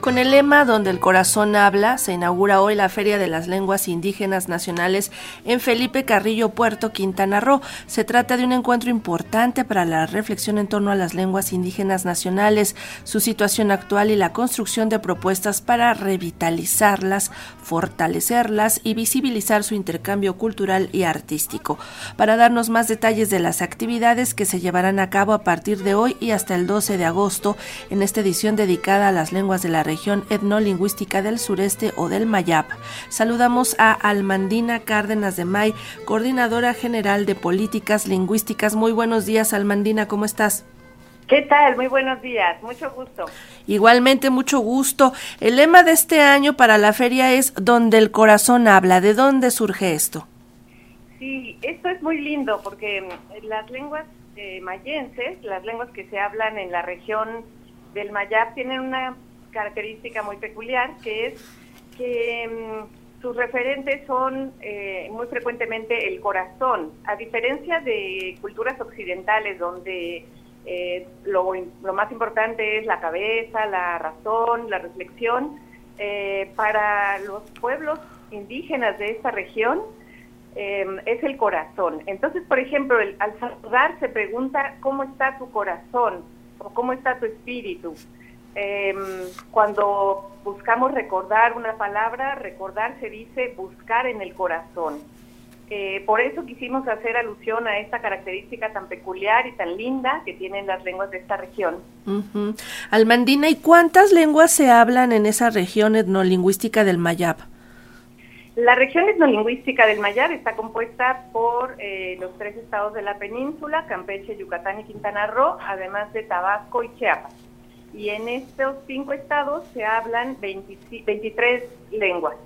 Con el lema Donde el corazón habla, se inaugura hoy la Feria de las Lenguas Indígenas Nacionales en Felipe Carrillo Puerto, Quintana Roo. Se trata de un encuentro importante para la reflexión en torno a las lenguas indígenas nacionales, su situación actual y la construcción de propuestas para revitalizarlas, fortalecerlas y visibilizar su intercambio cultural y artístico. Para darnos más detalles de las actividades que se llevarán a cabo a partir de hoy y hasta el 12 de agosto en esta edición dedicada a las lenguas de la región etnolingüística del sureste o del Mayab. Saludamos a Almandina Cárdenas de May, coordinadora general de políticas lingüísticas. Muy buenos días, Almandina, ¿cómo estás? ¿Qué tal? Muy buenos días, mucho gusto. Igualmente, mucho gusto. El lema de este año para la feria es Donde el corazón habla. ¿De dónde surge esto? Sí, esto es muy lindo porque mm, las lenguas eh, mayenses, las lenguas que se hablan en la región del Mayab, tienen una característica muy peculiar, que es que mm, sus referentes son eh, muy frecuentemente el corazón, a diferencia de culturas occidentales donde eh, lo, más importante es la cabeza, la razón, la reflexión, eh, para los pueblos indígenas de esta región es el corazón. Entonces, por ejemplo, al saludar se pregunta cómo está tu corazón o cómo está tu espíritu. Eh, cuando buscamos recordar una palabra, recordar se dice buscar en el corazón. Eh, por eso quisimos hacer alusión a esta característica tan peculiar y tan linda que tienen las lenguas de esta región. Almandina, ¿y cuántas lenguas se hablan en esa región etnolingüística del Mayab? La región etnolingüística del Mayab está compuesta por eh, los tres estados de la península, Campeche, Yucatán y Quintana Roo, además de Tabasco y Chiapas y en estos cinco estados se hablan 23 lenguas.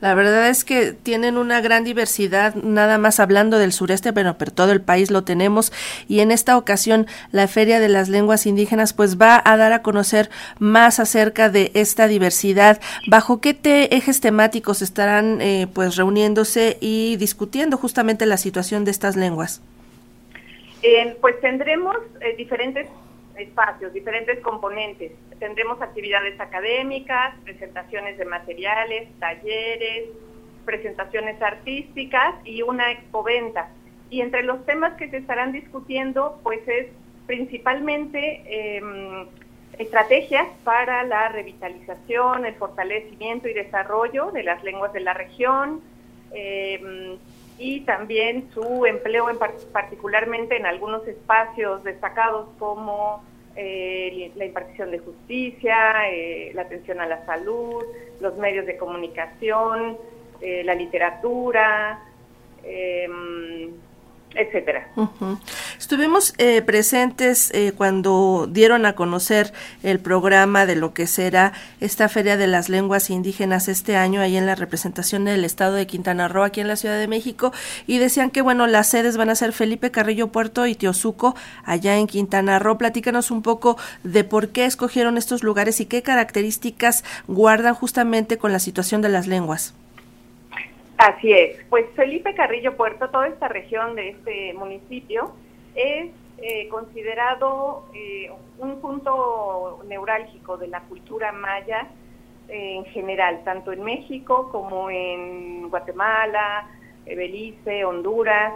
La verdad es que tienen una gran diversidad, nada más hablando del sureste, pero, pero todo el país lo tenemos. Y en esta ocasión, la Feria de las Lenguas Indígenas, pues va a dar a conocer más acerca de esta diversidad. ¿Bajo qué ejes temáticos estarán eh, pues reuniéndose y discutiendo justamente la situación de estas lenguas? Eh, pues tendremos eh, diferentes espacios, diferentes componentes. Tendremos actividades académicas, presentaciones de materiales, talleres, presentaciones artísticas y una expoventa. Y entre los temas que se estarán discutiendo, pues es principalmente em, estrategias para la revitalización, el fortalecimiento y desarrollo de las lenguas de la región, em, y también su empleo en particularmente en algunos espacios destacados como eh, la impartición de justicia, eh, la atención a la salud, los medios de comunicación, eh, la literatura, etcétera. Estuvimos eh, presentes eh, cuando dieron a conocer el programa de lo que será esta Feria de las Lenguas Indígenas este año ahí en la representación del Estado de Quintana Roo aquí en la Ciudad de México y decían que bueno las sedes van a ser Felipe Carrillo Puerto y Teosuco allá en Quintana Roo. Platícanos un poco de por qué escogieron estos lugares y qué características guardan justamente con la situación de las lenguas. Así es, pues Felipe Carrillo Puerto, toda esta región de este municipio es eh, considerado eh, un punto neurálgico de la cultura maya eh, en general, tanto en México como en Guatemala, Belice, Honduras.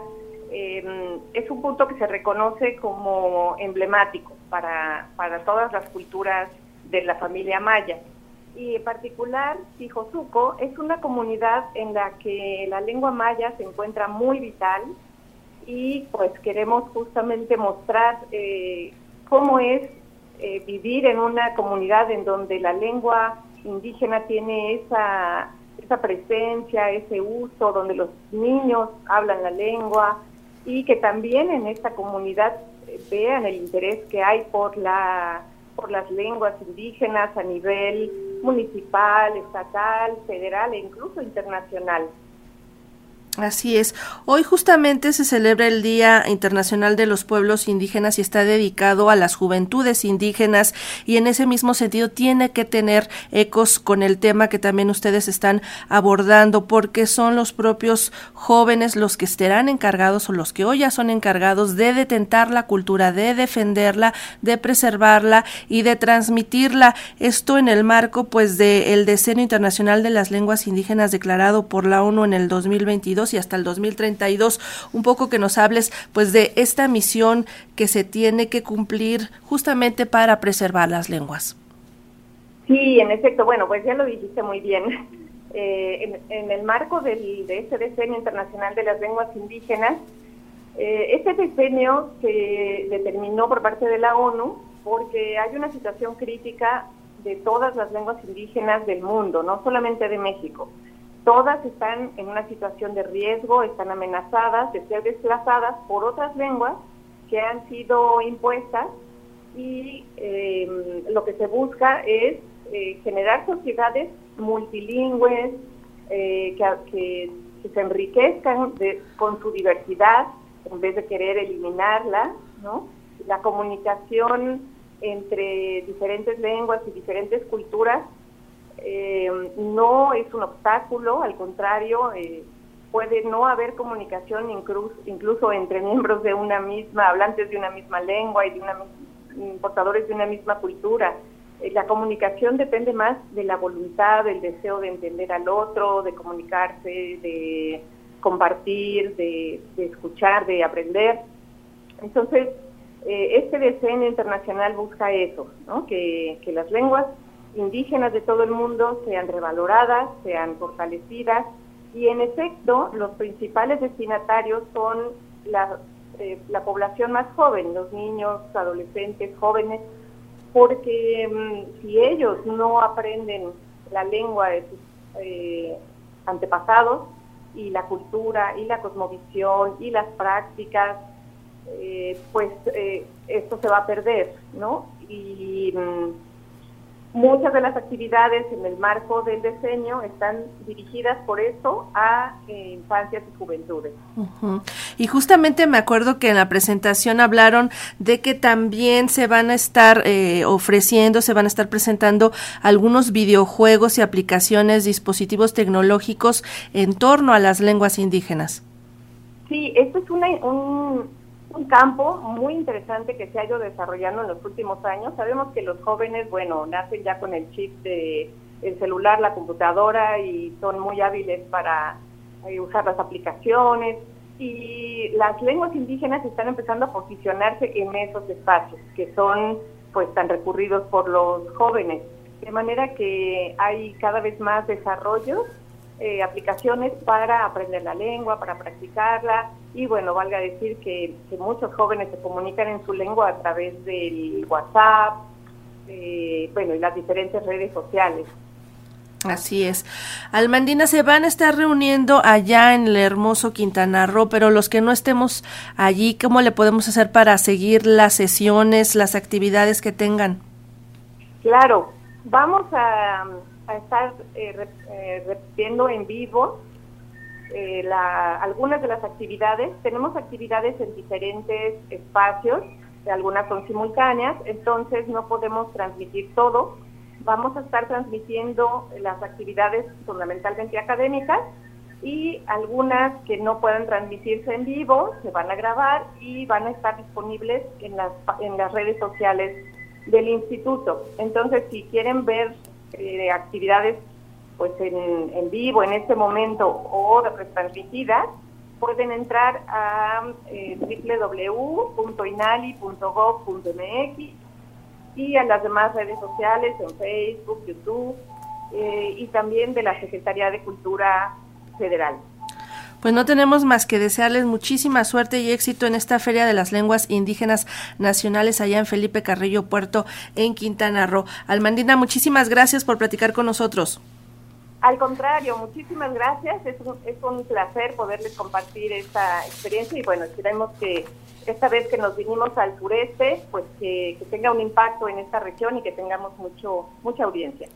es un punto que se reconoce como emblemático para, para todas las culturas de la familia maya y en particular Tijosuco es una comunidad en la que la lengua maya se encuentra muy vital y pues queremos justamente mostrar eh, cómo es eh, vivir en una comunidad en donde la lengua indígena tiene esa, esa presencia, ese uso, donde los niños hablan la lengua y que también en esta comunidad eh, vean el interés que hay por la por las lenguas indígenas a nivel municipal, estatal, federal e incluso internacional. Así es. Hoy justamente se celebra el Día Internacional de los Pueblos Indígenas y está dedicado a las juventudes indígenas y en ese mismo sentido tiene que tener ecos con el tema que también ustedes están abordando porque son los propios jóvenes los que estarán encargados o los que hoy ya son encargados de detentar la cultura, de defenderla, de preservarla y de transmitirla. Esto en el marco pues del Decenio Internacional de las Lenguas Indígenas declarado por la ONU en el 2022 y hasta el 2032, un poco que nos hables pues de esta misión que se tiene que cumplir justamente para preservar las lenguas. Sí, en efecto, bueno, pues ya lo dijiste muy bien. Eh, en, el marco del, de este decenio internacional de las lenguas indígenas, eh, este decenio se determinó por parte de la ONU porque hay una situación crítica de todas las lenguas indígenas del mundo, no solamente de México todas están en una situación de riesgo, están amenazadas de ser desplazadas por otras lenguas que han sido impuestas y em, lo que se busca es eh, generar sociedades multilingües eh, que, se enriquezcan con su diversidad en vez de querer eliminarla, ¿no? La comunicación entre diferentes lenguas y diferentes culturas eh, no es un obstáculo, al contrario, eh, puede no haber comunicación incluso, entre miembros de una misma, hablantes de una misma lengua y de una, portadores de una misma cultura. Eh, la comunicación depende más de la voluntad, del deseo de entender al otro, de comunicarse, de compartir, de, escuchar, de aprender. Entonces, este diseño internacional busca eso, ¿no? que, que las lenguas indígenas de todo el mundo sean revaloradas, sean fortalecidas y en efecto los principales destinatarios son la, eh, la población más joven, los niños, adolescentes, jóvenes, porque mm, si ellos no aprenden la lengua de sus eh, antepasados y la cultura y la cosmovisión y las prácticas, eh, pues esto se va a perder, ¿no? Y mm, Muchas de las actividades en el marco del diseño están dirigidas por eso a eh, infancias y juventudes. Y justamente me acuerdo que en la presentación hablaron de que también se van a estar eh, ofreciendo, se van a estar presentando algunos videojuegos y aplicaciones, dispositivos tecnológicos en torno a las lenguas indígenas. Sí, esto es una, un, un campo muy interesante que se ha ido desarrollando en los últimos años. Sabemos que los jóvenes, bueno, nacen ya con el chip de el celular, la computadora y son muy hábiles para eh, usar las aplicaciones y las lenguas indígenas están empezando a posicionarse en esos espacios que son pues tan recurridos por los jóvenes. De manera que hay cada vez más desarrollos eh, aplicaciones para aprender la lengua, para practicarla y bueno, valga decir que, muchos jóvenes se comunican en su lengua a través del WhatsApp, eh, bueno, y las diferentes redes sociales. Así es. Almandina, se van a estar reuniendo allá en el hermoso Quintana Roo, pero los que no estemos allí, ¿cómo le podemos hacer para seguir las sesiones, las actividades que tengan? Claro, vamos a, a estar eh, eh, repitiendo en vivo eh, algunas de las actividades. Tenemos actividades en diferentes espacios, algunas son simultáneas, entonces no podemos transmitir todo. Vamos a estar transmitiendo las actividades fundamentalmente académicas y algunas que no puedan transmitirse en vivo se van a grabar y van a estar disponibles en las, en las redes sociales del instituto. Entonces, si quieren ver eh, actividades pues en, en, vivo en este momento o retransmitidas, pueden entrar a eh, www.inali.gov.mx y a las demás redes sociales en Facebook, YouTube eh, y también de la Secretaría de Cultura Federal. Pues no tenemos más que desearles muchísima suerte y éxito en esta Feria de las Lenguas Indígenas Nacionales allá en Felipe Carrillo Puerto, en Quintana Roo. Almandina, muchísimas gracias por platicar con nosotros. Al contrario, muchísimas gracias. Es un, es un placer poderles compartir esta experiencia y bueno, esperemos que esta vez que nos vinimos al sureste, pues que, que tenga un impacto en esta región y que tengamos mucho mucha audiencia.